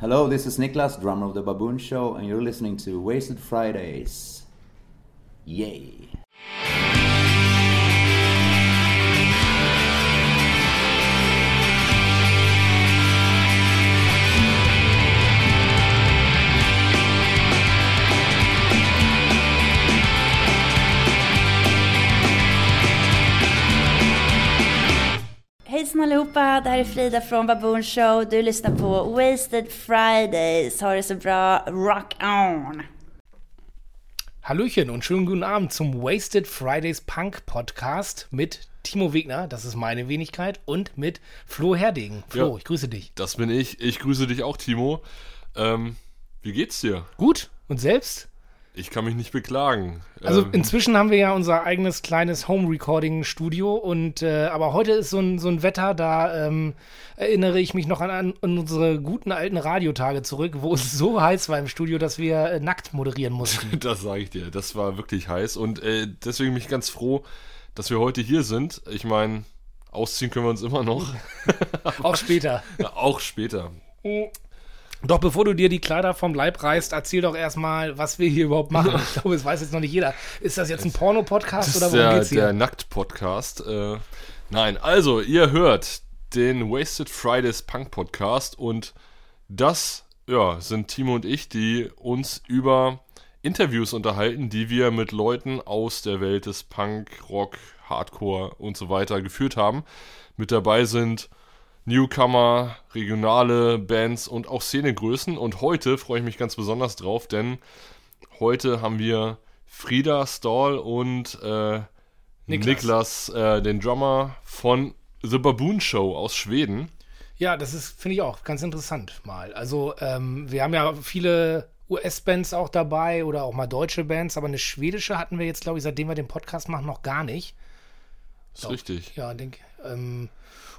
Hello, this is Niklas, drummer of the Baboon Show, and you're listening to Wasted Fridays. Yay! Hejsan allihopa, det här är Frida från Baboon Show. Du lyssnar på Wasted Fridays. Ha det så bra, rock on! Hallöchen und schönen guten Abend zum Wasted Fridays Punk Podcast mit Timo Wegner, das ist meine Wenigkeit, und mit Flo Herdegen. Flo, Ja. ich grüße dich. Das bin ich. Ich grüße dich auch, Timo. Ähm, wie geht's dir? Gut, und selbst? Ich kann mich nicht beklagen. Also ähm, inzwischen haben wir ja unser eigenes kleines Home-Recording-Studio und äh, aber heute ist so ein, so ein Wetter, da ähm, erinnere ich mich noch an, an unsere guten alten Radiotage zurück, wo es so heiß war im Studio, dass wir äh, nackt moderieren mussten. das sage ich dir. Das war wirklich heiß. Und äh, deswegen bin ich ganz froh, dass wir heute hier sind. Ich meine, ausziehen können wir uns immer noch. Auch später. Auch später. Doch bevor du dir die Kleider vom Leib reißt, erzähl doch erstmal, was wir hier überhaupt machen. Ich glaube, es weiß jetzt noch nicht jeder. Ist das jetzt ein Porno-Podcast oder worum der, geht's hier? der Nackt-Podcast. Äh, nein, also, ihr hört den Wasted Fridays Punk Podcast und das ja, sind Timo und ich, die uns über Interviews unterhalten, die wir mit Leuten aus der Welt des Punk, Rock, Hardcore und so weiter geführt haben. Mit dabei sind Newcomer, regionale Bands und auch Szenegrößen. Und heute freue ich mich ganz besonders drauf, denn heute haben wir Frieda Stahl und äh, Niklas. Niklas, äh, den Drummer von The Baboon Show aus Schweden. Ja, das ist, finde ich auch ganz interessant mal. Also, ähm, wir haben ja viele US-Bands auch dabei oder auch mal deutsche Bands, aber eine schwedische hatten wir jetzt, glaube ich, seitdem wir den Podcast machen, noch gar nicht. Ist richtig. Ja, denke ähm,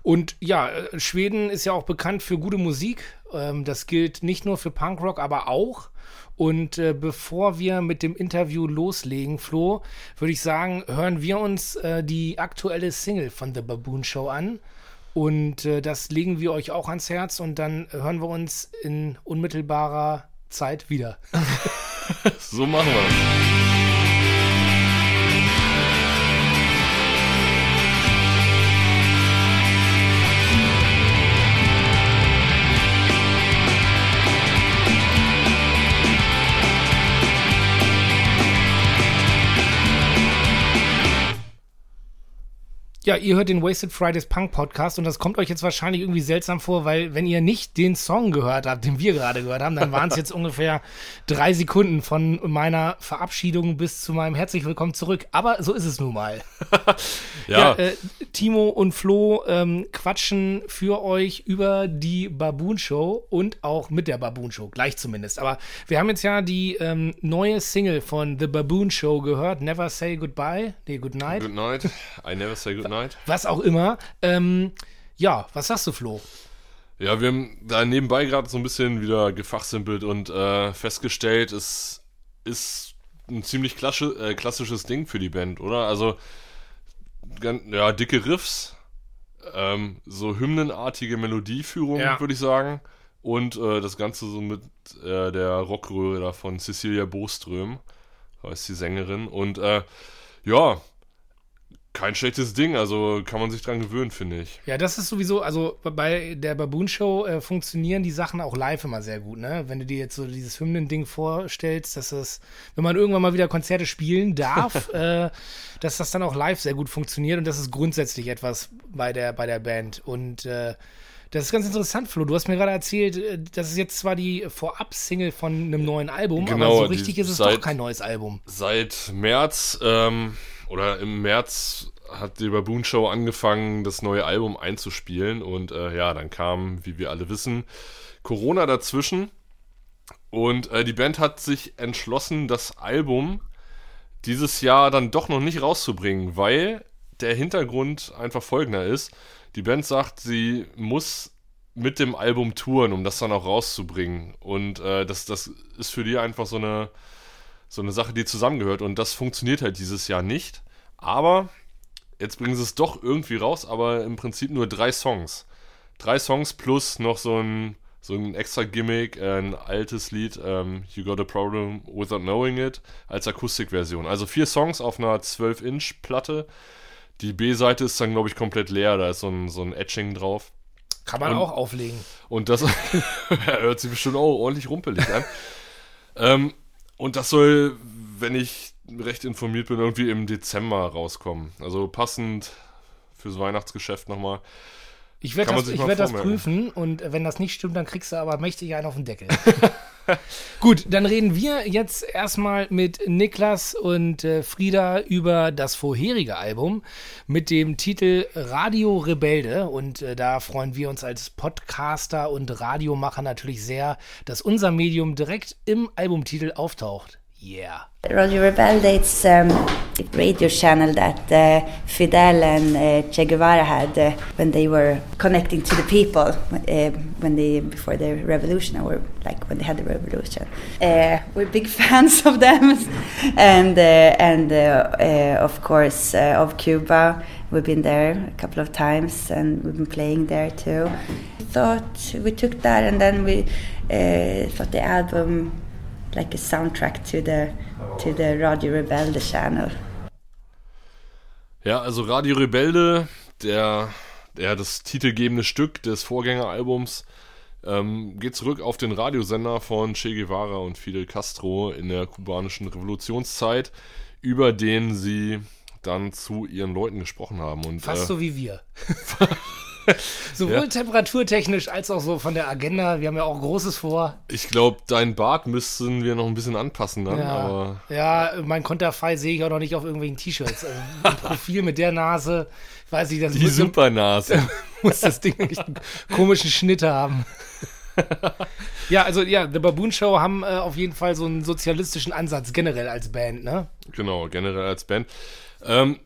Und ja, äh, Schweden ist ja auch bekannt für gute Musik. Ähm, das gilt nicht nur für Punkrock, aber auch. Und äh, bevor wir mit dem Interview loslegen, Flo, würde ich sagen, hören wir uns äh, die aktuelle Single von The Baboon Show an. Und das legen wir euch auch ans Herz und dann hören wir uns in unmittelbarer Zeit wieder. So machen wir es. Ja, ihr hört den Wasted Fridays Punk Podcast und das kommt euch jetzt wahrscheinlich irgendwie seltsam vor, weil wenn ihr nicht den Song gehört habt, den wir gerade gehört haben, dann waren es jetzt ungefähr drei Sekunden von meiner Verabschiedung bis zu meinem herzlich willkommen zurück. Aber so ist es nun mal. Ja, äh, Timo und Flo ähm, quatschen für euch über die Baboon Show und auch mit der Baboon Show, gleich zumindest. Aber wir haben jetzt ja die ähm, neue Single von The Baboon Show gehört, Never Say Goodbye, nee, Good Night. good night. I never say good night. Was auch immer. Ähm, ja, was sagst du, Flo? Ja, wir haben da nebenbei gerade so ein bisschen wieder gefachsimpelt und äh, festgestellt, es ist ein ziemlich klasche, äh, klassisches Ding für die Band, oder? Also, ja, dicke Riffs, ähm, so hymnenartige Melodieführung, Ja. würde ich sagen. Und äh, das Ganze so mit äh, der Rockröhre da von Cecilia Boström, heißt die Sängerin. Und äh, ja, kein schlechtes Ding, also kann man sich dran gewöhnen, finde ich. Ja, das ist sowieso, also bei der Baboon Show äh, funktionieren die Sachen auch live immer sehr gut, ne? Wenn du dir jetzt so dieses Hymnen-Ding vorstellst, dass es, wenn man irgendwann mal wieder Konzerte spielen darf, äh, dass das dann auch live sehr gut funktioniert und das ist grundsätzlich etwas bei der, bei der Band. Und äh, das ist ganz interessant, Flo. Du hast mir gerade erzählt, äh, das ist jetzt zwar die Vorab-Single von einem neuen Album, aber Genau, so die richtig ist es seit- doch kein neues Album. Seit März ähm, oder im März hat die Baboon Show angefangen, das neue Album einzuspielen. Und äh, ja, dann kam, wie wir alle wissen, Corona dazwischen. Und äh, die Band hat sich entschlossen, das Album dieses Jahr dann doch noch nicht rauszubringen, weil der Hintergrund einfach folgender ist. Die Band sagt, sie muss mit dem Album touren, um das dann auch rauszubringen. Und äh, das, das ist für die einfach so eine, so eine Sache, die zusammengehört. Und das funktioniert halt dieses Jahr nicht. Aber jetzt bringen sie es doch irgendwie raus, aber im Prinzip nur drei Songs. Drei Songs plus noch so ein, so ein extra Gimmick, ein altes Lied, ähm, You Got a Problem Without Knowing It, als Akustikversion. Also vier Songs auf einer 12-Inch-Platte. Die B-Seite ist dann, glaube ich, komplett leer. Da ist so ein, so ein Etching drauf. Kann man Und- auch auflegen. Und das hört sich bestimmt auch ordentlich rumpelig an. ähm, und das soll, wenn ich recht informiert bin, irgendwie im Dezember rauskommen. Also passend fürs Weihnachtsgeschäft nochmal. Ich werde das, ich werd das prüfen und wenn das nicht stimmt, dann kriegst du aber mächtig einen auf den Deckel. Gut, dann reden wir jetzt erstmal mit Niklas und äh, Frieda über das vorherige Album mit dem Titel Radio Rebelde. Und äh, da freuen wir uns als Podcaster und Radiomacher natürlich sehr, dass unser Medium direkt im Albumtitel auftaucht. Yeah. Radio Rebelde, it's um, a radio channel that uh, Fidel and uh, Che Guevara had uh, when they were connecting to the people uh, when they before the revolution or like when they had the revolution. Uh, we're big fans of them, and uh, and of course of Cuba. We've been there a couple of times, and we've been playing there too. Thought we took that, and then we thought the album like a soundtrack to the to the Radio Rebelde channel. Ja, also Radio Rebelde, der, der das titelgebende Stück des Vorgängeralbums, ähm, geht zurück auf den Radiosender von Che Guevara und Fidel Castro in der kubanischen Revolutionszeit, über den sie dann zu ihren Leuten gesprochen haben. Und, Fast äh, so wie wir. Sowohl Ja. temperaturtechnisch als auch so von der Agenda. Wir haben ja auch Großes vor. Ich glaube, dein Bart müssten wir noch ein bisschen anpassen dann, Ja, aber ja mein Konterfei sehe ich auch noch nicht auf irgendwelchen T-Shirts. Also ein Profil mit der Nase, weiß ich, das die muss, Supernase. muss das Ding echt einen komischen Schnitt haben. ja, also ja, The Baboon Show haben äh, auf jeden Fall so einen sozialistischen Ansatz generell als Band, ne? Genau, generell als Band. Ähm,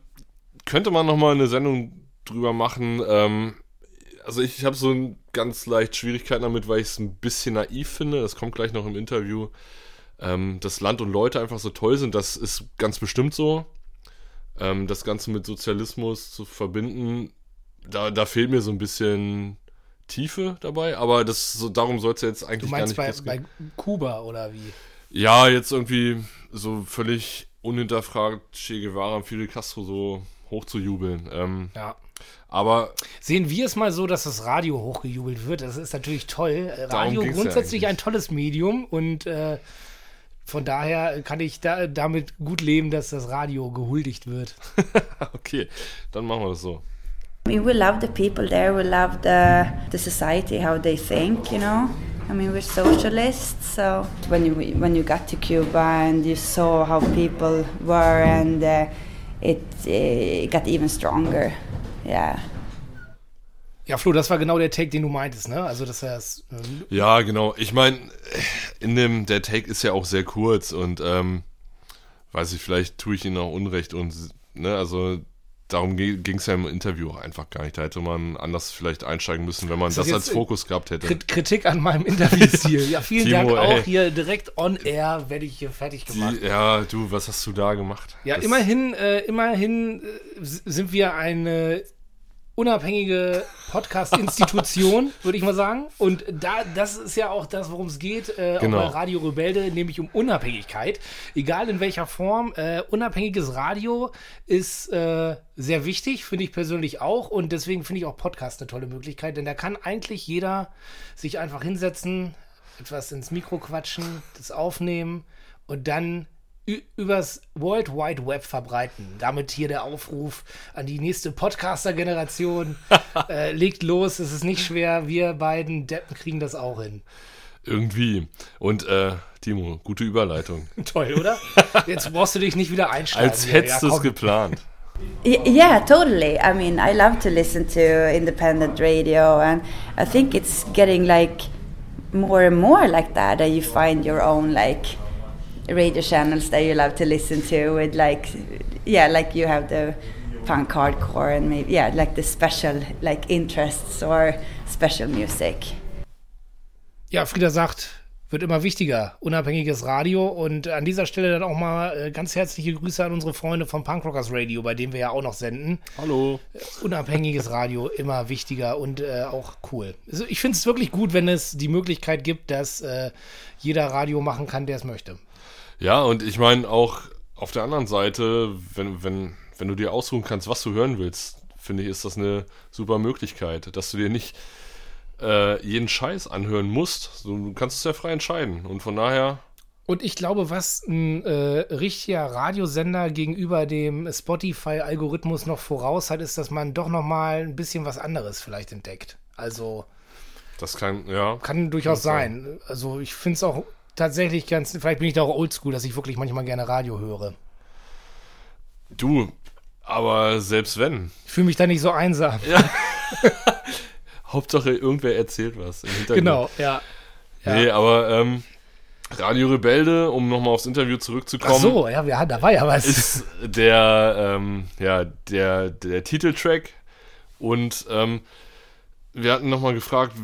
könnte man noch mal eine Sendung drüber machen. Ähm, also ich habe so ein ganz leicht Schwierigkeiten damit, weil ich es ein bisschen naiv finde. Das kommt gleich noch im Interview. Ähm, dass Land und Leute einfach so toll sind, das ist ganz bestimmt so. Ähm, das Ganze mit Sozialismus zu verbinden, da, da fehlt mir so ein bisschen Tiefe dabei. Aber das so darum soll es ja jetzt eigentlich gar meinst nicht bei, bei Kuba oder wie? Ja, jetzt irgendwie so völlig unhinterfragt Che Guevara und Fidel Castro so hochzujubeln. Ähm, Ja. Aber Sehen wir es mal so, dass das Radio hochgejubelt wird. Das ist natürlich toll. Radio ja grundsätzlich eigentlich. ein tolles Medium und äh, von daher kann ich da, damit gut leben, dass das Radio gehuldigt wird. okay, dann machen wir das so. I mean, we love the people there. We love the the society, how they think. You know, I mean, we're socialists. So when you when you got to Cuba and you saw how people were, and uh, it uh, got even stronger. Yeah. Ja, Flo, das war genau der Take, den du meintest, ne? Also, dass er es. ähm, Ja, genau. Ich meine, in dem, der Take ist ja auch sehr kurz und ähm, weiß ich, vielleicht tue ich ihnen auch Unrecht und ne, also darum ging es ja im Interview auch einfach gar nicht. Da hätte man anders vielleicht einsteigen müssen, wenn man Ist das, als Fokus gehabt hätte. Krit- Kritik an meinem Interviewstil. Ja, vielen Timo, Dank auch. ey. Hier direkt on air werde ich hier fertig gemacht. Die, ja, du, was hast du da gemacht? Ja, Das- immerhin, äh, immerhin äh, sind wir eine unabhängige Podcast-Institution, würde ich mal sagen. Und da, das ist ja auch das, worum es geht, äh, Genau. auch bei Radio Rebelde, nämlich um Unabhängigkeit. Egal in welcher Form. Äh, unabhängiges Radio ist äh, sehr wichtig, finde ich persönlich auch. Und deswegen finde ich auch Podcast eine tolle Möglichkeit, denn da kann eigentlich jeder sich einfach hinsetzen, etwas ins Mikro quatschen, das aufnehmen und dann übers World Wide Web verbreiten. Damit hier der Aufruf an die nächste Podcaster-Generation. äh, legt los, es ist nicht schwer. Wir beiden Deppen kriegen das auch hin. Irgendwie. Und äh, Timo, gute Überleitung. Toll, oder? Jetzt brauchst du dich nicht wieder einschalten. Als hättest du es geplant. Yeah, totally. I mean, I love to listen to independent radio, and I think it's getting like more and more like that. That you find your own like radio channels that you love to listen to with like, yeah, like you have the punk hardcore and maybe yeah, like the special like interests or special music. Ja, Frieda sagt, wird immer wichtiger. Unabhängiges Radio und an dieser Stelle dann auch mal äh, ganz herzliche Grüße an unsere Freunde vom Punkrockers Radio, bei dem wir ja auch noch senden. Hallo. Unabhängiges Radio immer wichtiger und äh, auch cool. Also ich finde es wirklich gut, wenn es die Möglichkeit gibt, dass äh, jeder Radio machen kann, der es möchte. Ja, und ich meine auch auf der anderen Seite, wenn, wenn, wenn du dir ausruhen kannst, was du hören willst, finde ich, ist das eine super Möglichkeit, dass du dir nicht äh, jeden Scheiß anhören musst. Du kannst es ja frei entscheiden. Und von daher. Und ich glaube, was ein äh, richtiger Radiosender gegenüber dem Spotify-Algorithmus noch voraus hat, ist, dass man doch noch mal ein bisschen was anderes vielleicht entdeckt. Also das kann ja kann durchaus sein. Also ich finde es auch tatsächlich ganz. Vielleicht bin ich da auch Oldschool, dass ich wirklich manchmal gerne Radio höre. Du, aber selbst wenn. Ich fühle mich da nicht so einsam. Ja. Hauptsache irgendwer erzählt was im Hintergrund. Genau, ja. ja. Nee, aber ähm, Radio Rebelde, um nochmal aufs Interview zurückzukommen. Ach so, ja, ja, da war ja was. Ist der, ähm, ja, der, der Titeltrack. Und ähm, wir hatten nochmal gefragt,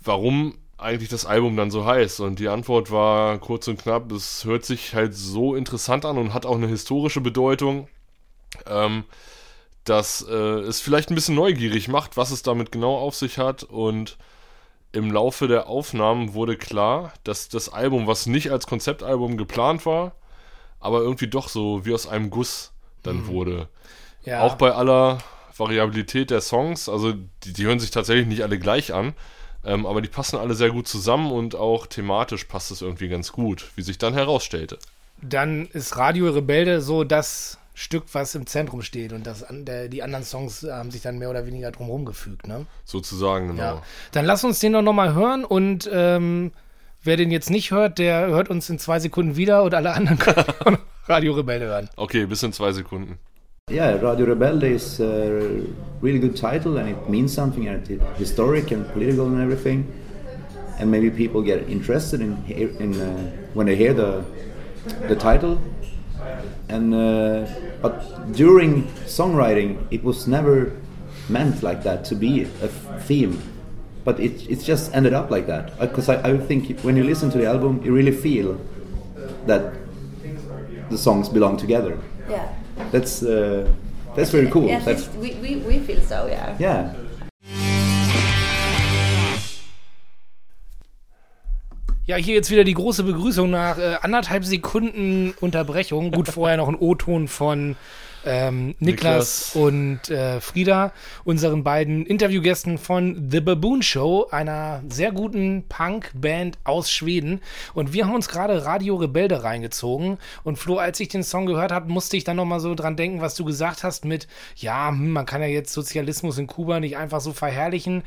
warum eigentlich das Album dann so heißt. Und die Antwort war kurz und knapp, es hört sich halt so interessant an und hat auch eine historische Bedeutung. Ähm, dass äh, es vielleicht ein bisschen neugierig macht, was es damit genau auf sich hat. Und im Laufe der Aufnahmen wurde klar, dass das Album, was nicht als Konzeptalbum geplant war, aber irgendwie doch so wie aus einem Guss dann mhm. wurde. Ja. Auch bei aller Variabilität der Songs, also die, die hören sich tatsächlich nicht alle gleich an, ähm, aber die passen alle sehr gut zusammen und auch thematisch passt es irgendwie ganz gut, wie sich dann herausstellte. Dann ist Radio Rebelde so das Stück, was im Zentrum steht. Und das, der, die anderen Songs haben sich dann mehr oder weniger drumherum gefügt. Ne? Sozusagen, genau. Ja. Dann lass uns den doch nochmal hören und ähm, wer den jetzt nicht hört, der hört uns in zwei Sekunden wieder und alle anderen können Radio Rebelde hören. Okay, bis in zwei Sekunden. Yeah, Radio Rebelde is a really good title and it means something and it's historic and political and everything. And maybe people get interested in, in uh, when they hear the, the title. And uh, but during songwriting, it was never meant like that to be a theme. But it, it just ended up like that. Because uh, I, I think when you listen to the album, you really feel that the songs belong together. Yeah. That's uh, that's very cool. Yeah, that's, we, we, we feel so, yeah. Yeah. Ja, hier jetzt wieder die große Begrüßung nach äh, anderthalb Sekunden Unterbrechung. Gut, vorher noch ein O-Ton von ähm, Niklas, Niklas, und äh, Frieda, unseren beiden Interviewgästen von The Baboon Show, einer sehr guten Punk-Band aus Schweden. Und wir haben uns gerade Radio Rebelde reingezogen. Und Flo, als ich den Song gehört habe, musste ich dann nochmal so dran denken, was du gesagt hast mit, ja, hm, man kann ja jetzt Sozialismus in Kuba nicht einfach so verherrlichen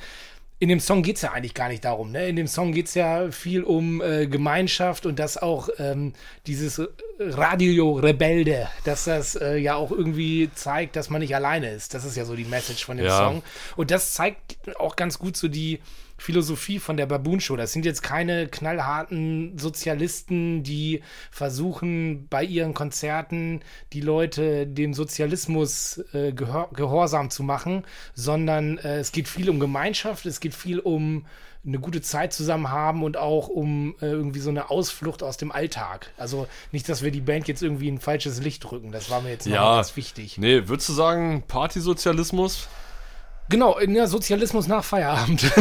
in dem Song geht es ja eigentlich gar nicht darum. Ne? In dem Song geht es ja viel um äh, Gemeinschaft und dass auch ähm, dieses Radio Rebelde, dass das äh, ja auch irgendwie zeigt, dass man nicht alleine ist. Das ist ja so die Message von dem ja. Song. Und das zeigt auch ganz gut so die Philosophie von der Baboon Show. Das sind jetzt keine knallharten Sozialisten, die versuchen, bei ihren Konzerten die Leute dem Sozialismus äh, gehor gehorsam zu machen, sondern äh, es geht viel um Gemeinschaft, es geht viel um eine gute Zeit zusammen haben und auch um äh, irgendwie so eine Ausflucht aus dem Alltag. Also nicht, dass wir die Band jetzt irgendwie in ein falsches Licht drücken. Das war mir jetzt ja, ganz wichtig. Nee, würdest du sagen Partysozialismus? Genau, in der Sozialismus nach Feierabend.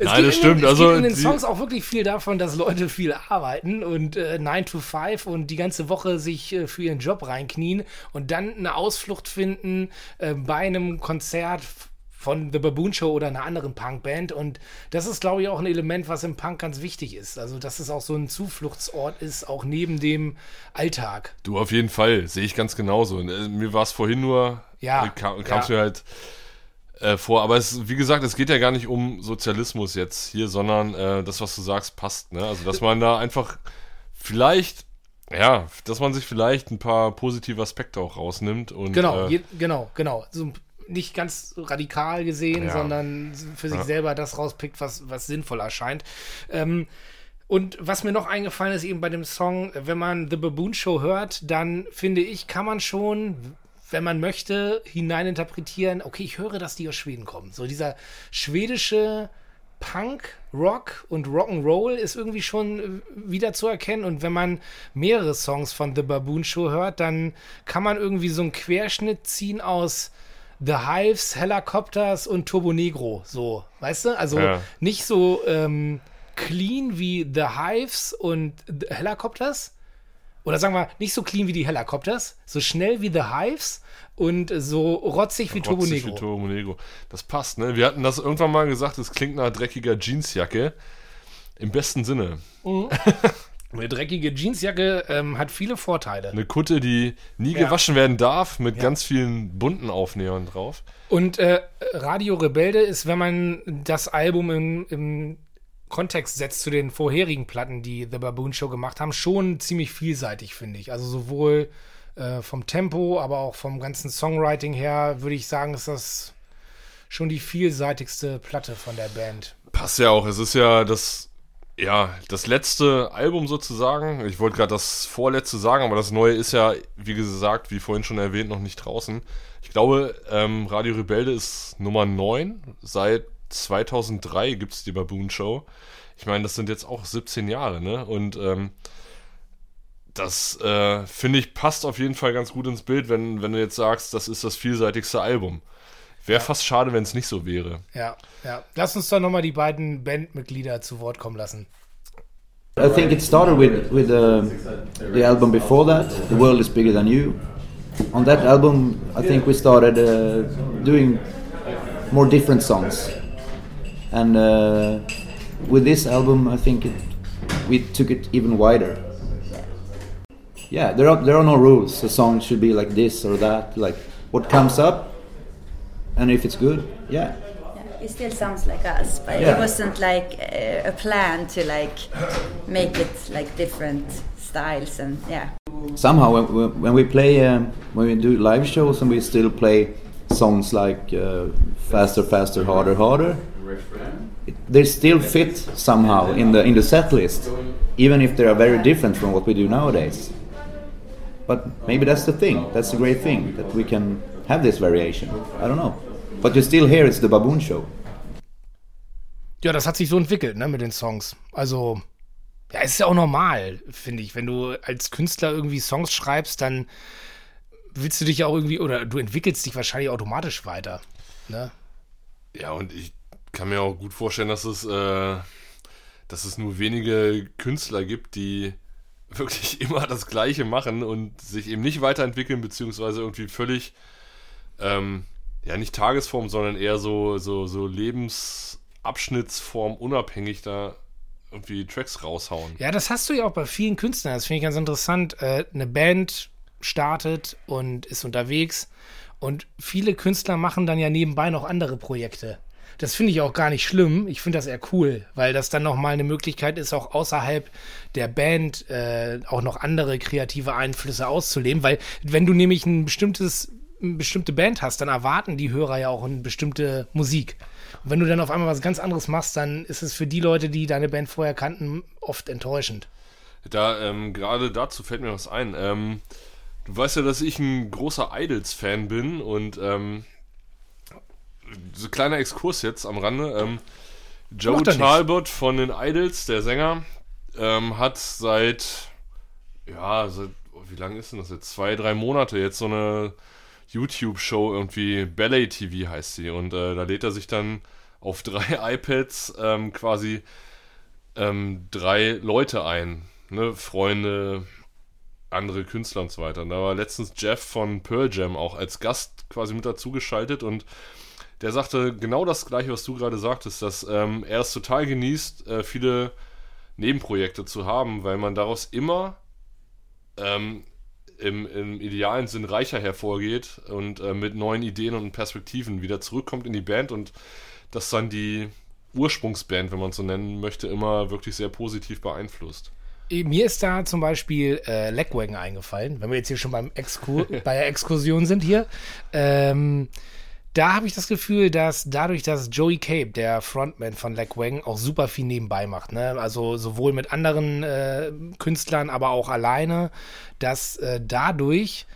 Es Nein, das stimmt. In, es also geht in den Songs auch wirklich viel davon, dass Leute viel arbeiten und äh, 9 to 5 und die ganze Woche sich äh, für ihren Job reinknien und dann eine Ausflucht finden äh, bei einem Konzert von The Baboon Show oder einer anderen Punkband. Und das ist, glaube ich, auch ein Element, was im Punk ganz wichtig ist. Also, dass es auch so ein Zufluchtsort ist, auch neben dem Alltag. Du, auf jeden Fall. Sehe ich ganz genauso. Äh, mir war es vorhin nur ja, kam es ja. mir halt äh, vor. Aber es, wie gesagt, es geht ja gar nicht um Sozialismus jetzt hier, sondern äh, das, was du sagst, passt. Ne? Also, dass man da einfach vielleicht ja, dass man sich vielleicht ein paar positive Aspekte auch rausnimmt. Und, genau, äh, je, genau, genau. So nicht ganz radikal gesehen, ja. sondern für sich ja. selber das rauspickt, was, was sinnvoll erscheint. Ähm, und was mir noch eingefallen ist, eben bei dem Song, wenn man The Baboon Show hört, dann finde ich, kann man schon, wenn man möchte, hineininterpretieren, okay, ich höre, dass die aus Schweden kommen. So dieser schwedische Punk, Rock und Rock'n'Roll ist irgendwie schon äh, wieder zu erkennen. Und wenn man mehrere Songs von The Baboon Show hört, dann kann man irgendwie so einen Querschnitt ziehen aus The Hives, Helicopters und Turbo Negro. So, weißt du? Also Ja. nicht so ähm, clean wie The Hives und The Helicopters. Oder sagen wir, nicht so clean wie die Helicopters, so schnell wie The Hives und so rotzig wie Turbo Rotzig Negro. wie Turbo Negro. Das passt, ne? Wir hatten das irgendwann mal gesagt, es klingt nach dreckiger Jeansjacke. Im besten Sinne. Eine dreckige Jeansjacke ähm, hat viele Vorteile. Eine Kutte, die nie Ja. gewaschen werden darf, mit ganz vielen bunten Aufnähern drauf. Und äh, Radio Rebelde ist, wenn man das Album im, im Kontext setzt zu den vorherigen Platten, die The Baboon Show gemacht haben, schon ziemlich vielseitig, finde ich. Also sowohl äh, vom Tempo, aber auch vom ganzen Songwriting her, würde ich sagen, ist das schon die vielseitigste Platte von der Band. Passt ja auch. Es ist ja das, ja, das letzte Album sozusagen. Ich wollte gerade das vorletzte sagen, aber das neue ist ja, wie gesagt, wie vorhin schon erwähnt, noch nicht draußen. Ich glaube, ähm, Radio Rebelde ist Nummer 9. Seit 2003 gibt es die Baboon Show. Ich meine, das sind jetzt auch 17 Jahre, ne? Und ähm, das, äh, finde ich, passt auf jeden Fall ganz gut ins Bild, wenn, wenn du jetzt sagst, das ist das vielseitigste Album. Wäre fast schade, wenn es nicht so wäre. Ja, ja. Lass uns doch nochmal die beiden Bandmitglieder zu Wort kommen lassen. I think it started with with uh, the album before that, "The World Is Bigger Than You." On that album, I think we started uh, doing more different songs, and uh, with this album, I think it, we took it even wider. Yeah, there are there are no rules. A song should be like this or that. Like what comes up, and if it's good, yeah. It still sounds like us, but Yeah. it wasn't like uh, a plan to like make it like different styles and yeah. somehow when, when- when we play um, when we do live shows and we still play songs like uh, faster faster harder harder it, they still fit somehow in the in the set list even if they are very different from what we do nowadays but maybe that's the thing that's the great thing that we can have this variation i don't know but you still hear it's the baboon show Ja, das hat sich so entwickelt, ne, mit den Songs. Also, ja, es ist ja auch normal, finde ich. Wenn du als Künstler irgendwie Songs schreibst, dann willst du dich ja auch irgendwie, oder du entwickelst dich wahrscheinlich automatisch weiter. Ne? Ja, und ich kann mir auch gut vorstellen, dass es, äh, dass es nur wenige Künstler gibt, die wirklich immer das Gleiche machen und sich eben nicht weiterentwickeln, beziehungsweise irgendwie völlig, ähm, ja, nicht Tagesform, sondern eher so, so, so Lebensabschnittsform unabhängig da irgendwie Tracks raushauen. Ja, das hast du ja auch bei vielen Künstlern. Das finde ich ganz interessant. Äh, eine Band startet und ist unterwegs und viele Künstler machen dann ja nebenbei noch andere Projekte. Das finde ich auch gar nicht schlimm. Ich finde das eher cool, weil das dann nochmal eine Möglichkeit ist, auch außerhalb der Band äh, auch noch andere kreative Einflüsse auszuleben. Weil wenn du nämlich ein bestimmtes, eine bestimmte Band hast, dann erwarten die Hörer ja auch eine bestimmte Musik. Und wenn du dann auf einmal was ganz anderes machst, dann ist es für die Leute, die deine Band vorher kannten, oft enttäuschend. Da, ähm, gerade dazu fällt mir was ein. Ähm, du weißt ja, dass ich ein großer Idols-Fan bin und ähm, so kleiner Exkurs jetzt am Rande. Ähm, Joe er nicht. Talbot von den Idols, der Sänger, ähm, hat seit, ja, seit, oh, wie lange ist denn das jetzt? Zwei, drei Monate jetzt so eine YouTube-Show irgendwie, Ballet TV heißt sie. Und äh, da lädt er sich dann auf drei iPads ähm, quasi ähm, drei Leute ein. Ne? Freunde, andere Künstler und so weiter. Und da war letztens Jeff von Pearl Jam auch als Gast quasi mit dazugeschaltet und der sagte genau das gleiche, was du gerade sagtest, dass ähm, er es total genießt, äh, viele Nebenprojekte zu haben, weil man daraus immer ähm, im, im idealen Sinn reicher hervorgeht und äh, mit neuen Ideen und Perspektiven wieder zurückkommt in die Band und das dann die Ursprungsband, wenn man es so nennen möchte, immer wirklich sehr positiv beeinflusst. Mir ist da zum Beispiel äh, Legwagon eingefallen, wenn wir jetzt hier schon beim Exkur bei der Exkursion sind hier. Ähm, da habe ich das Gefühl, dass dadurch, dass Joey Cape, der Frontman von Legwagon, auch super viel nebenbei macht, ne? also sowohl mit anderen äh, Künstlern, aber auch alleine, dass äh, dadurch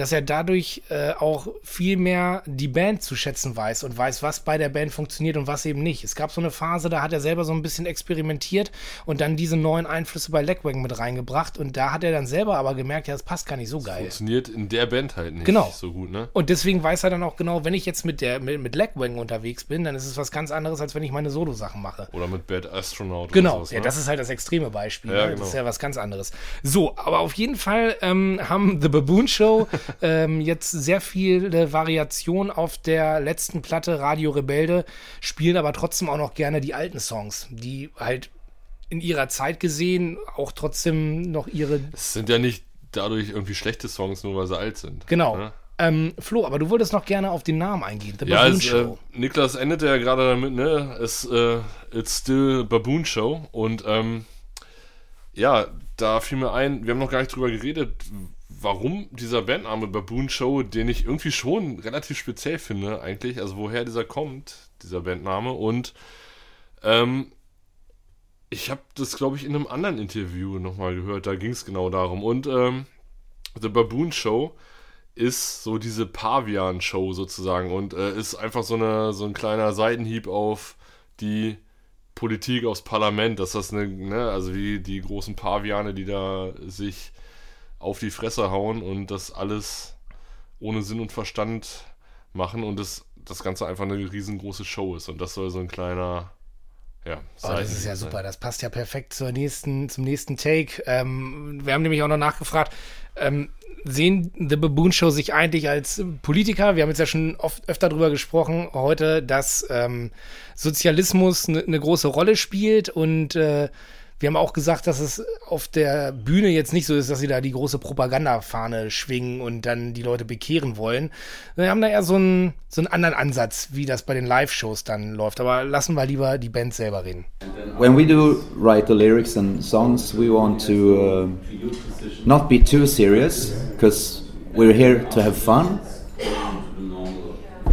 dass er dadurch äh, auch viel mehr die Band zu schätzen weiß und weiß, was bei der Band funktioniert und was eben nicht. Es gab so eine Phase, da hat er selber so ein bisschen experimentiert und dann diese neuen Einflüsse bei Legwagon mit reingebracht und da hat er dann selber aber gemerkt, ja, das passt gar nicht so geil. Funktioniert in der Band halt nicht Genau. so gut, ne? Und deswegen weiß er dann auch genau, wenn ich jetzt mit der mit, mit Legwagon unterwegs bin, dann ist es was ganz anderes, als wenn ich meine Solo-Sachen mache. Oder mit Bad Astronaut. Genau, sowas, ja, ne? das ist halt das extreme Beispiel. Ja, ne? genau. Das ist ja was ganz anderes. So, aber auf jeden Fall ähm, haben The Baboon Show ähm, jetzt sehr viele Variationen auf der letzten Platte Radio Rebelde, spielen aber trotzdem auch noch gerne die alten Songs, die halt in ihrer Zeit gesehen auch trotzdem noch ihre. Es sind ja nicht dadurch irgendwie schlechte Songs, nur weil sie alt sind. Genau. Ne? Ähm, Flo, aber du wolltest noch gerne auf den Namen eingehen. The Ja, Baboon es, äh, Show. Niklas endete ja gerade damit, ne? Es, äh, it's still Baboon Show. Und ähm, ja, da fiel mir ein, wir haben noch gar nicht drüber geredet, warum dieser Bandname Baboon Show, den ich irgendwie schon relativ speziell finde, eigentlich, also woher dieser kommt, dieser Bandname. Und ähm, ich habe das, glaube ich, in einem anderen Interview nochmal gehört, da ging es genau darum. Und ähm, The Baboon Show ist so diese Pavian-Show sozusagen und äh, ist einfach so, eine, so ein kleiner Seitenhieb auf die Politik, aufs Parlament, dass das eine, ne, also wie die großen Paviane, die da sich auf die Fresse hauen und das alles ohne Sinn und Verstand machen und das, das Ganze einfach eine riesengroße Show ist und das soll so ein kleiner, ja, Oh, das ist ja sein. super. Das passt ja perfekt zur nächsten, zum nächsten Take. Ähm, wir haben nämlich auch noch nachgefragt, ähm, sehen The Baboon Show sich eigentlich als Politiker? Wir haben jetzt ja schon oft öfter darüber gesprochen heute, dass ähm, Sozialismus eine ne große Rolle spielt und äh, wir haben auch gesagt, dass es auf der Bühne jetzt nicht so ist, dass sie da die große Propagandafahne schwingen und dann die Leute bekehren wollen. Wir haben da eher so einen, so einen anderen Ansatz, wie das bei den Live-Shows dann läuft. Aber lassen wir lieber die Band selber reden. When we do write the lyrics and songs, we want to uh, not be too serious because we're here to have fun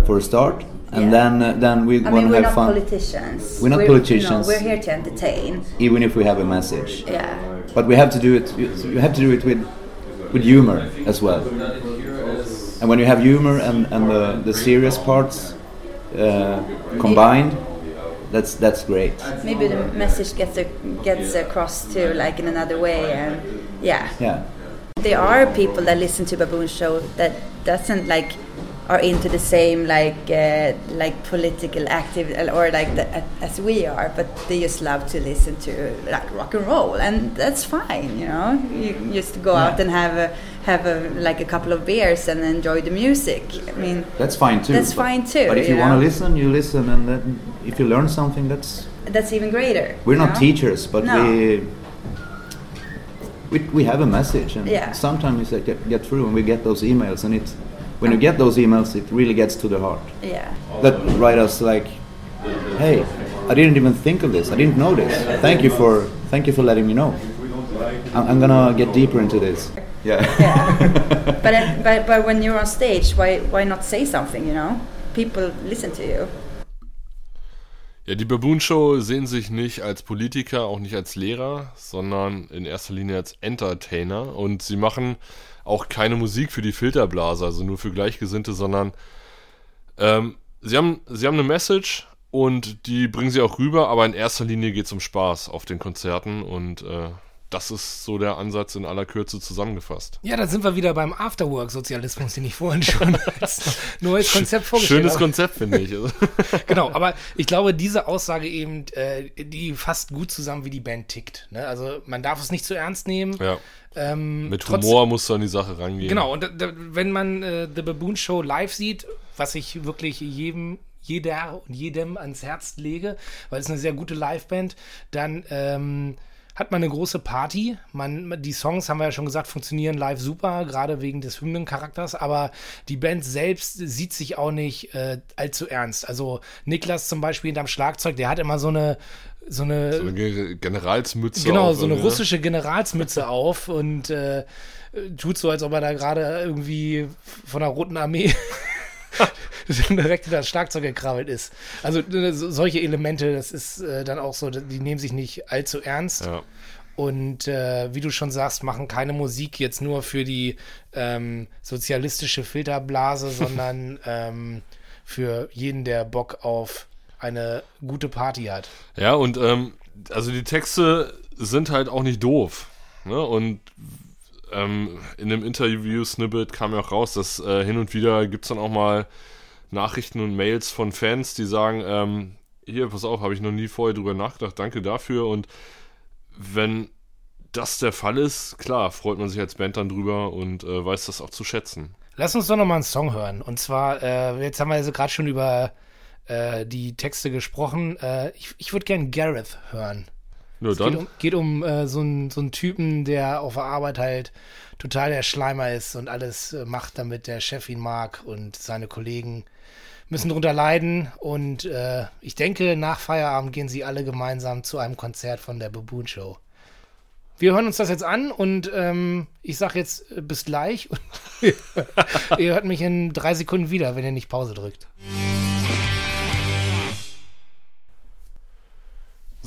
for a start, and Yeah. then uh, then we I want mean, we're have not fun, politicians. We're not politicians. know, we're here to entertain. even if we have a message. Yeah. But we have to do it. You you have to do it with with humor as well. And when you have humor and and the, the serious parts uh, combined, that's that's great. Maybe the message gets a, gets across too, like in another way, and yeah. Yeah. There are people that listen to Baboon Show that doesn't like are into the same like uh, like political active or like the, as we are, but they just love to listen to like rock and roll, and that's fine. You know, you just go out and have a have a like a couple of beers and enjoy the music. I mean, That's fine too. That's but- fine too, But if you you want to listen, you listen, and then if you learn something, that's that's even greater. we're not know? teachers, but No. we, we we have a message, and Yeah. sometimes it get, get through, and we get those emails, and it's when you get those emails, it really gets to the heart. Yeah. That write us like, hey, I didn't even think of this. I didn't know this. Thank you for thank you for letting me know. I'm, I'm gonna get deeper into this. Yeah. Yeah. but, it, but but when you're on stage, why why not say something? You know, people listen to you. Ja, die Baboon Show sehen sich nicht als Politiker, auch nicht als Lehrer, sondern in erster Linie als Entertainer. Und sie machen auch keine Musik für die Filterblase, also nur für Gleichgesinnte, sondern ähm, sie, haben, sie haben eine Message und die bringen sie auch rüber, aber in erster Linie geht es um Spaß auf den Konzerten und äh, das ist so der Ansatz in aller Kürze zusammengefasst. Ja, da sind wir wieder beim Afterwork-Sozialismus, den ich vorhin schon als neues Konzept vorgestellt Schönes habe. Konzept, finde ich. Genau, aber ich glaube, diese Aussage eben, äh, die fasst gut zusammen, wie die Band tickt. Ne? Also man darf es nicht zu ernst nehmen. ja. Ähm, Mit trotz- Humor musst du an die Sache rangehen. Genau, und da, wenn man äh, The Baboon Show live sieht, was ich wirklich jedem, jeder und jedem ans Herz lege, weil es eine sehr gute Liveband, dann ähm, hat man eine große Party. Man, die Songs, haben wir ja schon gesagt, funktionieren live super, gerade wegen des Hymnencharakters, aber die Band selbst sieht sich auch nicht äh, allzu ernst. Also Niklas zum Beispiel hinterm Schlagzeug, der hat immer so eine so eine, So eine Ge- Generalsmütze. genau, auf so eine ne? russische Generalsmütze auf und äh, tut so, als ob er da gerade irgendwie von der Roten Armee direkt in das Schlagzeug gekrabbelt ist. Also äh, so- solche Elemente, das ist äh, dann auch so, die nehmen sich nicht allzu ernst. Ja. und äh, wie du schon sagst, machen keine Musik jetzt nur für die ähm, sozialistische Filterblase, sondern ähm, für jeden, der Bock auf eine gute Party hat. Ja, und ähm, also die Texte sind halt auch nicht doof. Ne? Und ähm, in dem Interview-Snippet kam ja auch raus, dass äh, hin und wieder gibt es dann auch mal Nachrichten und Mails von Fans, die sagen, ähm, hier, pass auf, habe ich noch nie vorher drüber nachgedacht, danke dafür. Und wenn das der Fall ist, klar, freut man sich als Band dann drüber und äh, weiß das auch zu schätzen. Lass uns doch noch mal einen Song hören. Und zwar, äh, jetzt haben wir also gerade schon über äh, die Texte gesprochen. Äh, ich ich würde gerne Gareth hören. Nur Es dann. geht um, geht um äh, so, einen, so einen Typen, der auf der Arbeit halt total der Schleimer ist und alles äh, macht, damit der Chef ihn mag und seine Kollegen müssen drunter leiden. Und äh, ich denke, nach Feierabend gehen sie alle gemeinsam zu einem Konzert von der Baboon Show. Wir hören uns das jetzt an und ähm, ich sag jetzt äh, bis gleich. Und ihr hört mich in drei Sekunden wieder, wenn ihr nicht Pause drückt.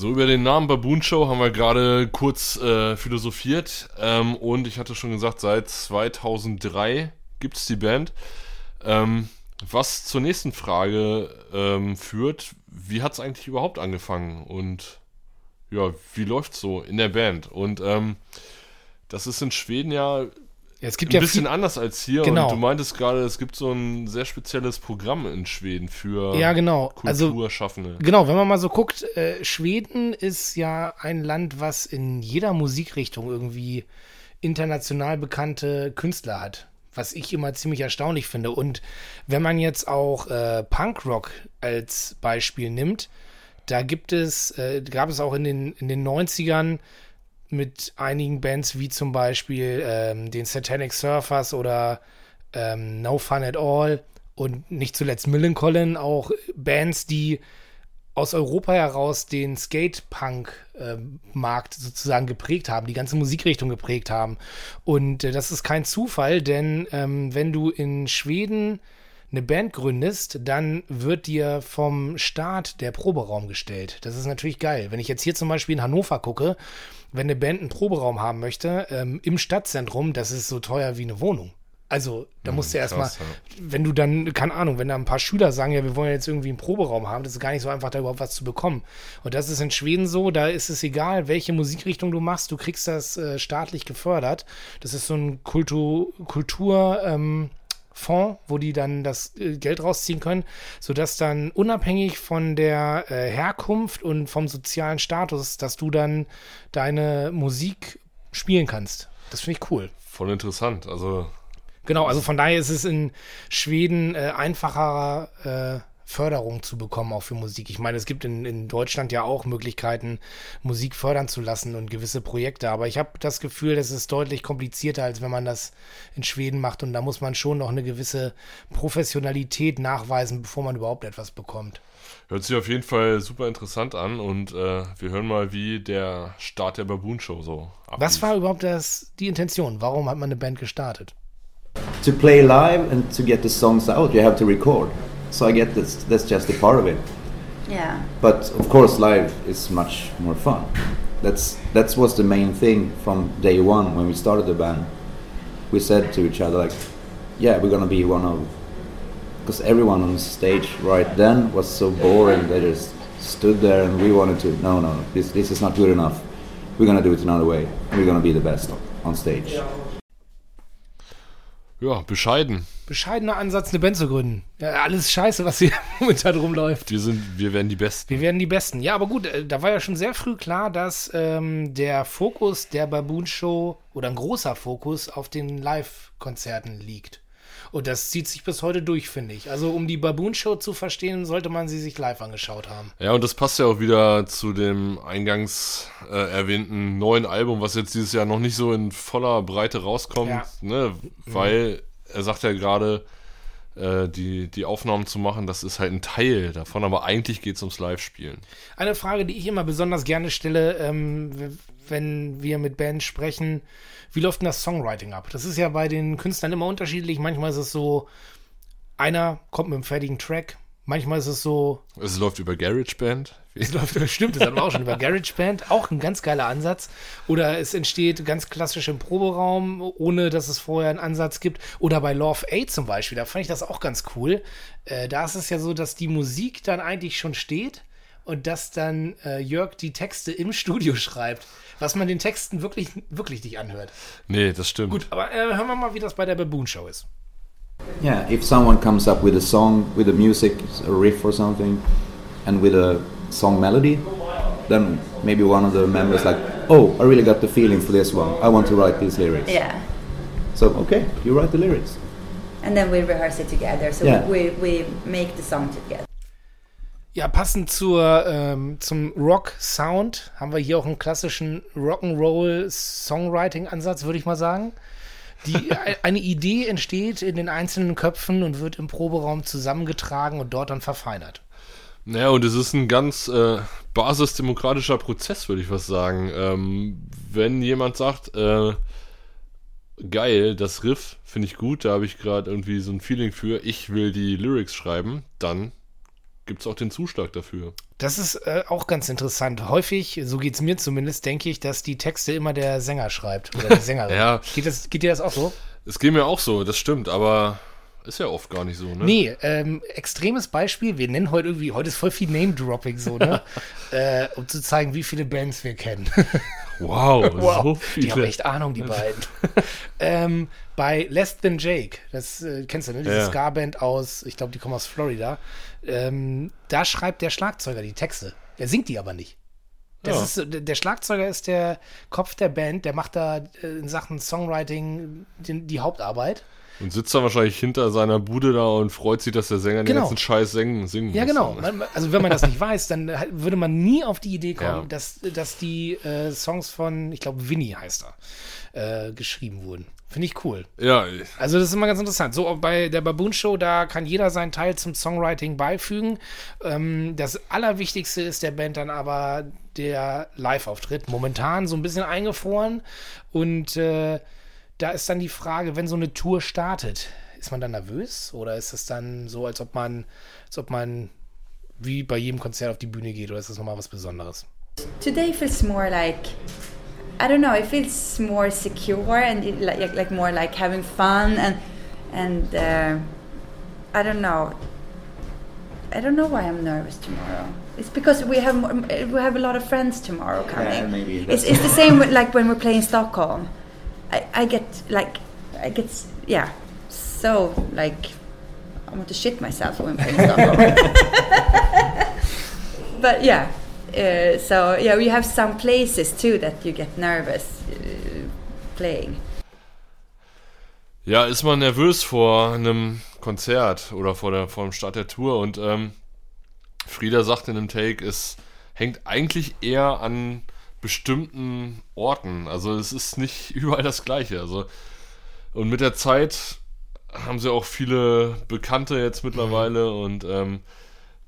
So, über den Namen Baboon Show haben wir gerade kurz äh, philosophiert. Ähm, und ich hatte schon gesagt, seit 2003 gibt es die Band. Ähm, was zur nächsten Frage ähm, führt, wie hat es eigentlich überhaupt angefangen? Und ja, wie läuft's so in der Band? Und ähm, das ist in Schweden ja Ja, es gibt ein ja bisschen anders als hier. Genau. Und du meintest gerade, es gibt so ein sehr spezielles Programm in Schweden für Ja, genau. Also Kulturschaffende. Genau, wenn man mal so guckt, äh, Schweden ist ja ein Land, was in jeder Musikrichtung irgendwie international bekannte Künstler hat. Was ich immer ziemlich erstaunlich finde. Und wenn man jetzt auch äh, Punkrock als Beispiel nimmt, da gibt es, äh, gab es auch in den, in den 90ern mit einigen Bands wie zum Beispiel ähm, den Satanic Surfers oder ähm, No Fun at All und nicht zuletzt Millencolin auch Bands, die aus Europa heraus den Skate-Punk-Markt sozusagen geprägt haben, die ganze Musikrichtung geprägt haben. Und äh, das ist kein Zufall, denn ähm, wenn du in Schweden eine Band gründest, dann wird dir vom Staat der Proberaum gestellt. Das ist natürlich geil. Wenn ich jetzt hier zum Beispiel in Hannover gucke, wenn eine Band einen Proberaum haben möchte, ähm, im Stadtzentrum, das ist so teuer wie eine Wohnung. Also, da musst du erstmal, ja. wenn du dann, keine Ahnung, wenn da ein paar Schüler sagen, ja, wir wollen jetzt irgendwie einen Proberaum haben, das ist gar nicht so einfach, da überhaupt was zu bekommen. Und das ist in Schweden so, da ist es egal, welche Musikrichtung du machst, du kriegst das äh, staatlich gefördert. Das ist so ein Kultur, Kultur ähm, Fonds, wo die dann das äh, Geld rausziehen können, sodass dann unabhängig von der äh, Herkunft und vom sozialen Status, dass du dann deine Musik spielen kannst. Das finde ich cool. Voll interessant. Also Genau, also von daher ist es in Schweden äh, einfacher äh, Förderung zu bekommen, auch für Musik. Ich meine, es gibt in, in Deutschland ja auch Möglichkeiten, Musik fördern zu lassen und gewisse Projekte, aber ich habe das Gefühl, das ist deutlich komplizierter, als wenn man das in Schweden macht und da muss man schon noch eine gewisse Professionalität nachweisen, bevor man überhaupt etwas bekommt. Hört sich auf jeden Fall super interessant an und äh, wir hören mal, wie der Start der Baboon Show so ablief. Was war überhaupt das, die Intention? Warum hat man eine Band gestartet? To play live and to get the songs out, you have to record. So I get this, that's just a part of it. Yeah. But of course, live is much more fun. That's that was the main thing from day one when we started the band. We said to each other like, "Yeah, we're gonna be one of," because everyone on stage right then was so boring. They just stood there, and we wanted to. No, no, this this is not good enough. We're gonna do it another way. We're gonna be the best on stage. Ja, bescheiden. Bescheidener Ansatz, eine Band zu gründen. Ja, alles scheiße, was hier momentan rumläuft. Wir sind, wir werden die Besten. Wir werden die Besten. Ja, aber gut, äh, da war ja schon sehr früh klar, dass ähm, der Fokus der Baboon Show oder ein großer Fokus auf den Live-Konzerten liegt. Und das zieht sich bis heute durch, finde ich. Also, um die Baboon Show zu verstehen, sollte man sie sich live angeschaut haben. Ja, und das passt ja auch wieder zu dem eingangs äh, erwähnten neuen Album, was jetzt dieses Jahr noch nicht so in voller Breite rauskommt, Ja. ne? Weil er sagt ja gerade, äh, die, die Aufnahmen zu machen, das ist halt ein Teil davon, aber eigentlich geht es ums Live-Spielen. Eine Frage, die ich immer besonders gerne stelle, ähm, wenn wir mit Bands sprechen, wie läuft denn das Songwriting ab? Das ist ja bei den Künstlern immer unterschiedlich. Manchmal ist es so, einer kommt mit einem fertigen Track, Manchmal ist es so, Es läuft über GarageBand. es läuft, stimmt, das hatten wir auch schon über GarageBand, auch ein ganz geiler Ansatz. Oder es entsteht ganz klassisch im Proberaum, ohne dass es vorher einen Ansatz gibt. Oder bei Love 8 zum Beispiel, da fand ich das auch ganz cool. Äh, da ist es ja so, dass die Musik dann eigentlich schon steht und dass dann äh, Jörg die Texte im Studio schreibt, was man den Texten wirklich, wirklich nicht anhört. Nee, das stimmt. Gut, aber äh, hören wir mal, wie das bei der Baboon Show ist. Yeah, if someone comes up with a song, with a music, a riff or something, and with a song melody, then maybe one of the members like, oh, I really got the feeling for this one. I want to write these lyrics. Yeah. So okay, you write the lyrics. And then we rehearse it together. So Yeah. we, we make the song together. Ja, passend zur, ähm, zum Rock-Sound haben wir hier auch einen klassischen Rock'n'Roll-Songwriting-Ansatz, würde ich mal sagen. Die, e- eine Idee entsteht in den einzelnen Köpfen und wird im Proberaum zusammengetragen und dort dann verfeinert. Naja, und es ist ein ganz äh, basisdemokratischer Prozess, würde ich was sagen. Ähm, wenn jemand sagt, äh, geil, das Riff finde ich gut, da habe ich gerade irgendwie so ein Feeling für, ich will die Lyrics schreiben, dann gibt es auch den Zuschlag dafür. Das ist äh, auch ganz interessant. Häufig, so geht es mir zumindest, denke ich, dass die Texte immer der Sänger schreibt oder die Sängerin. Ja. geht, das, geht dir das auch so? Es geht mir auch so, das stimmt, aber ist ja oft gar nicht so, ne? Nee, ähm, extremes Beispiel. Wir nennen heute irgendwie, heute ist voll viel Name-Dropping so, ne? äh, um zu zeigen, wie viele Bands wir kennen. Wow, so Die haben viele. echt Ahnung, die beiden. ähm, bei Less Than Jake, das äh, kennst du, ne? Diese Ja. Ska-Band aus, ich glaube, die kommen aus Florida. Ähm, da schreibt der Schlagzeuger die Texte. Der singt die aber nicht. Das Ja. ist, der Schlagzeuger ist der Kopf der Band, der macht da äh, in Sachen Songwriting die, die Hauptarbeit. Und sitzt dann wahrscheinlich hinter seiner Bude da und freut sich, dass der Sänger den Genau. ganzen Scheiß singen, singen Ja, muss. genau. dann, ne? Also wenn man das nicht weiß, dann würde man nie auf die Idee kommen, Ja. dass, dass die äh, Songs von, ich glaube, Winnie heißt er, äh, geschrieben wurden. Finde ich cool. Ja, Also das ist immer ganz interessant. So bei der Baboon Show, da kann jeder seinen Teil zum Songwriting beifügen. Ähm, das Allerwichtigste ist der Band dann aber der Live-Auftritt. Momentan so ein bisschen eingefroren. Und äh, da ist dann die Frage, wenn so eine Tour startet, ist man dann nervös? Oder ist es dann so, als ob man, als ob man wie bei jedem Konzert auf die Bühne geht? Oder ist das nochmal was Besonderes? Today feels more like I don't know. It feels more secure and it, like like more like having fun and and uh, I don't know. I don't know why I'm nervous tomorrow. It's because we have more- we have a lot of friends tomorrow coming. Yeah, maybe it's, it's the same with, like when we're playing Stockholm. I, I get like I get yeah so like I want to shit myself when playing Stockholm. but yeah, uh, so yeah, we have some places too that you get nervous uh, playing. Ja, ist man nervös vor einem Konzert oder vor, der, vor dem Start der Tour und ähm, Frieda sagt in einem Take, es hängt eigentlich eher an bestimmten Orten. Also es ist nicht überall das Gleiche. Also und mit der Zeit haben sie auch viele Bekannte jetzt mittlerweile und ähm,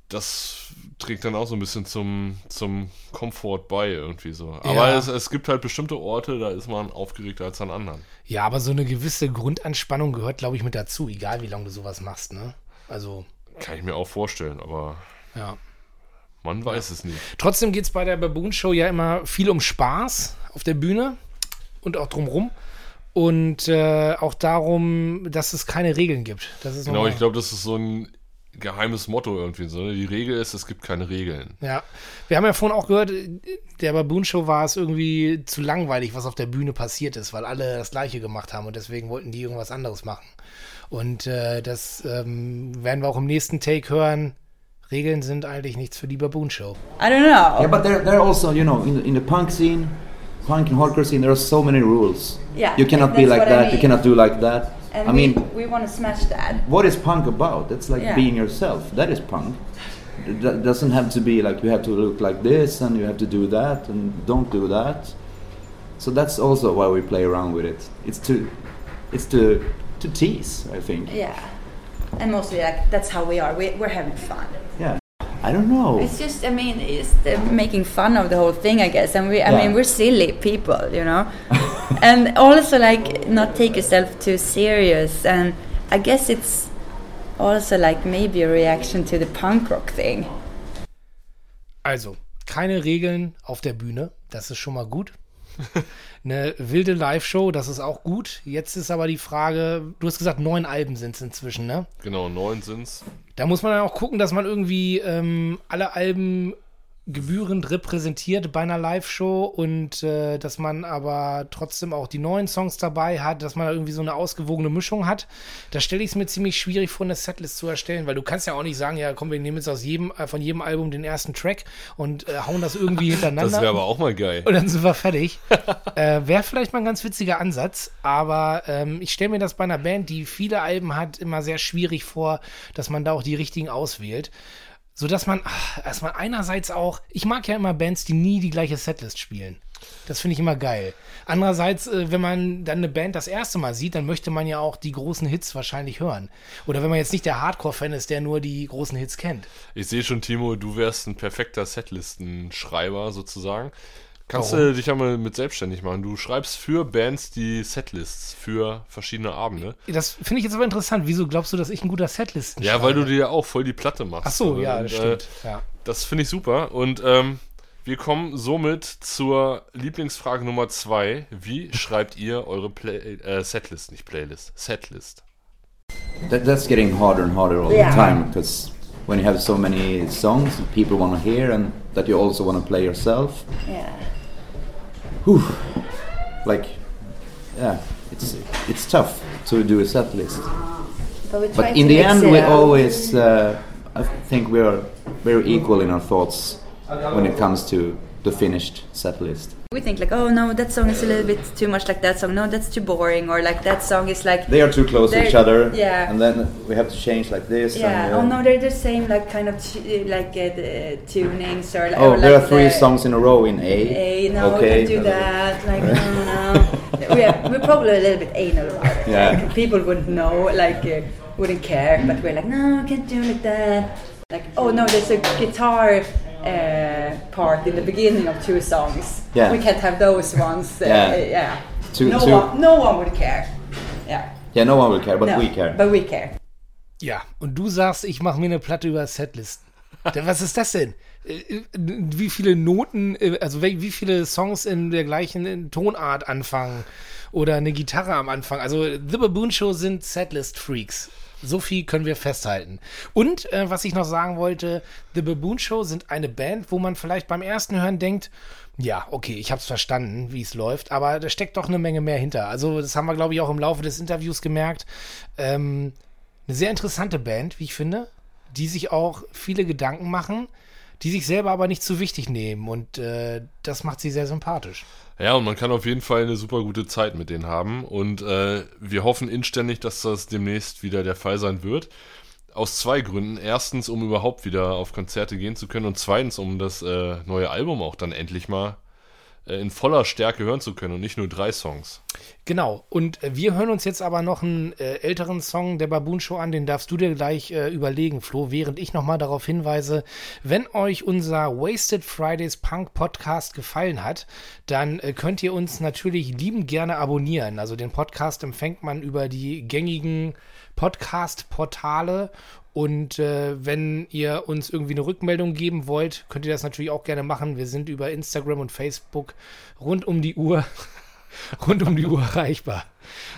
das trägt dann auch so ein bisschen zum, zum Komfort bei irgendwie so. Aber Ja. es, es gibt halt bestimmte Orte, da ist man aufgeregter als an anderen. Ja, aber so eine gewisse Grundanspannung gehört, glaube ich, mit dazu, egal wie lange du sowas machst, ne? Also, Kann ich mir auch vorstellen, aber ja. Man weiß es nicht. Trotzdem geht es bei der Baboon Show ja immer viel um Spaß auf der Bühne und auch drumrum. Und äh, auch darum, dass es keine Regeln gibt. Genau, ich glaube, das ist so ein geheimes Motto irgendwie. So, ne? Die Regel ist, es gibt keine Regeln. Ja, wir haben ja vorhin auch gehört, der Baboon Show war es irgendwie zu langweilig, was auf der Bühne passiert ist, weil alle das Gleiche gemacht haben und deswegen wollten die irgendwas anderes machen. Und äh, das ähm, werden wir auch im nächsten Take hören. Regeln sind eigentlich nichts für die Baboon Show. I don't know. Yeah, but there, there are also, you know, in the, in the punk scene, punk and hardcore scene, there are so many rules. Yeah, You cannot be like what I that. You cannot do like that. and I we, mean, we want to smash that. what is punk about? That's like Yeah. being yourself. That is punk. It doesn't have to be like you have to look like this and you have to do that and don't do that. So that's also why we play around with it. It's to, it's to, to tease. I think. Yeah, and mostly like that's how we are. We, we're having fun. Yeah. I don't know. It's just, I mean, it's the making fun of the whole thing, I guess. And we, I Yeah. mean, we're silly people, you know. and also, like, not take yourself too serious. And I guess it's also like maybe a reaction to the punk rock thing. Also, keine Regeln auf der Bühne, das ist schon mal gut. Eine wilde Live-Show, das ist auch gut. Jetzt ist aber die Frage, du hast gesagt, neun Alben sind es inzwischen, ne? Genau, neun sind's. Da muss man dann auch gucken, dass man irgendwie ähm, alle Alben gebührend repräsentiert bei einer Live-Show und äh, dass man aber trotzdem auch die neuen Songs dabei hat, dass man da irgendwie so eine ausgewogene Mischung hat. Da stelle ich es mir ziemlich schwierig vor, eine Setlist zu erstellen, weil du kannst ja auch nicht sagen, ja komm, wir nehmen jetzt aus jedem, äh, von jedem Album den ersten Track und äh, hauen das irgendwie hintereinander. Das wäre aber auch mal geil. Und dann sind wir fertig. äh, wäre vielleicht mal ein ganz witziger Ansatz, aber ähm, ich stelle mir das bei einer Band, die viele Alben hat, immer sehr schwierig vor, dass man da auch die richtigen auswählt so dass man, ach, dass man einerseits auch, ich mag ja immer Bands, die nie die gleiche Setlist spielen. Das finde ich immer geil. Andererseits, äh, wenn man dann eine Band das erste Mal sieht, dann möchte man ja auch die großen Hits wahrscheinlich hören. Oder wenn man jetzt nicht der Hardcore-Fan ist, der nur die großen Hits kennt. Ich sehe schon, Timo, du wärst ein perfekter Setlistenschreiber sozusagen. Kannst Warum? du dich ja mal mit selbstständig machen. Du schreibst für Bands die Setlists für verschiedene Abende. Das finde ich jetzt aber interessant. Wieso glaubst du, dass ich ein guter Setlisten Ja, weil du dir ja auch voll die Platte machst. Ach so, Und, ja, das äh, stimmt. ja. Das finde ich super. Und ähm, wir kommen somit zur Lieblingsfrage Nummer zwei. Wie schreibt ihr eure Play äh, Setlist, nicht Playlist, Setlist? That, that's getting harder and harder all Yeah. the time because when you have so many songs that people want to hear and that you also want to play yourself, Yeah. Whew, like, yeah, it's it's tough to do a set list. But, But in the end, we always, uh, I think we are very equal in our thoughts when it comes to the finished set list. We think like, oh no, that song is a little bit too much like that song. No, that's too boring. Or like that song is like, They are too close to each other, yeah. and then we have to change like this. yeah. and, Oh uh, no, they're the same like kind of like uh, the tunings or. Oh, or there are three the- songs in a row in A. A. no, okay. do that. Like, no, no. we're, we're probably a little bit anal about it. Yeah. Like, people wouldn't know, like, uh, wouldn't care, but we're like, no, can't do like that. Like, oh no, there's a guitar uh, part in the beginning of two songs. Yeah. We can't have those ones. Uh, Yeah. yeah. Two- no, two- One, no one would care. Yeah. Yeah, no one will care, but no, we care. But we care. Ja, und du sagst, ich mache mir eine Platte über Setlisten. Was ist das denn? Äh, äh, Wie viele Noten, äh, also wie viele Songs in der gleichen Tonart anfangen oder eine Gitarre am Anfang? Also The Baboon Show sind Setlist-Freaks. So viel können wir festhalten. Und äh, was ich noch sagen wollte, The Baboon Show sind eine Band, wo man vielleicht beim ersten Hören denkt, ja, okay, ich habe es verstanden, wie es läuft, aber da steckt doch eine Menge mehr hinter. Also das haben wir, glaube ich, auch im Laufe des Interviews gemerkt. Ähm, eine sehr interessante Band, wie ich finde, die sich auch viele Gedanken machen, die sich selber aber nicht zu wichtig nehmen und äh, das macht sie sehr sympathisch. Ja, und man kann auf jeden Fall eine super gute Zeit mit denen haben. Und äh, wir hoffen inständig, dass das demnächst wieder der Fall sein wird. Aus zwei Gründen. Erstens, um überhaupt wieder auf Konzerte gehen zu können. Und zweitens, um das äh, neue Album auch dann endlich mal in voller Stärke hören zu können und nicht nur drei Songs. Genau, und äh, wir hören uns jetzt aber noch einen äh, älteren Song der Baboon Show an, den darfst du dir gleich äh, überlegen, Flo, während ich nochmal darauf hinweise, wenn euch unser Wasted Fridays Punk Podcast gefallen hat, dann äh, könnt ihr uns natürlich liebend gerne abonnieren. Also den Podcast empfängt man über die gängigen Podcast-Portale und äh, wenn ihr uns irgendwie eine Rückmeldung geben wollt, könnt ihr das natürlich auch gerne machen. Wir sind über Instagram und Facebook rund um die Uhr rund um die Uhr erreichbar.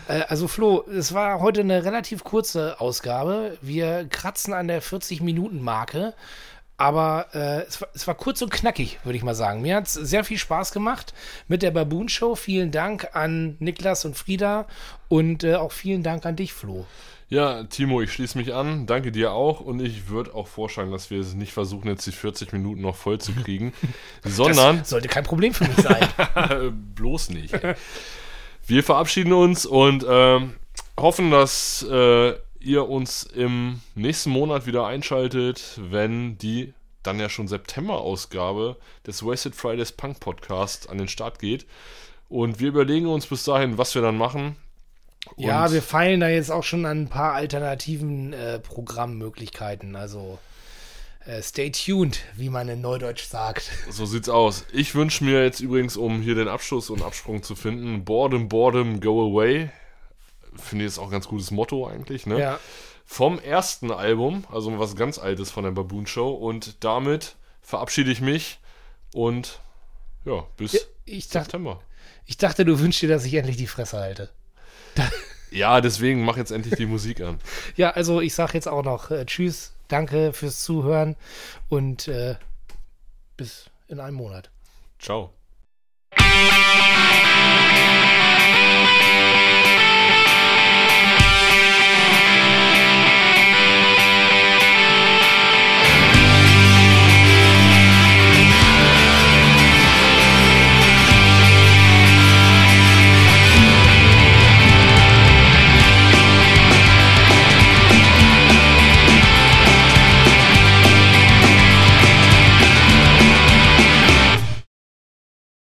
Äh, also Flo, es war heute eine relativ kurze Ausgabe. Wir kratzen an der 40-Minuten-Marke. Aber äh, es, war, es war kurz und knackig, würde ich mal sagen. Mir hat es sehr viel Spaß gemacht mit der Baboon Show. Vielen Dank an Niklas und Frieda und äh, auch vielen Dank an dich, Flo. Ja, Timo, ich schließe mich an. Danke dir auch. Und ich würde auch vorschlagen, dass wir es nicht versuchen, jetzt die 40 Minuten noch voll zu kriegen, sondern Das sollte kein Problem für mich sein. bloß nicht. ey. Wir verabschieden uns und ähm, hoffen, dass äh, ihr uns im nächsten Monat wieder einschaltet, wenn die dann ja schon September-Ausgabe des Wasted Fridays Punk Podcast an den Start geht. Und wir überlegen uns bis dahin, was wir dann machen. Ja, wir feilen da jetzt auch schon an ein paar alternativen äh, Programmmöglichkeiten. Also äh, stay tuned, wie man in Neudeutsch sagt. So sieht's aus. Ich wünsche mir jetzt übrigens, um hier den Abschluss und Absprung zu finden, Boredom, Boredom, Go Away. Finde ich jetzt auch ein ganz gutes Motto eigentlich, ne? Ja. vom ersten Album, also was ganz Altes von der Baboon Show. Und damit verabschiede ich mich und ja, bis Ja, ich dachte- September. Ich dachte, du wünschst dir, dass ich endlich die Fresse halte. Ja, deswegen mach jetzt endlich die Musik an. Ja, also ich sage jetzt auch noch äh, Tschüss, danke fürs Zuhören und äh, bis in einem Monat. Ciao.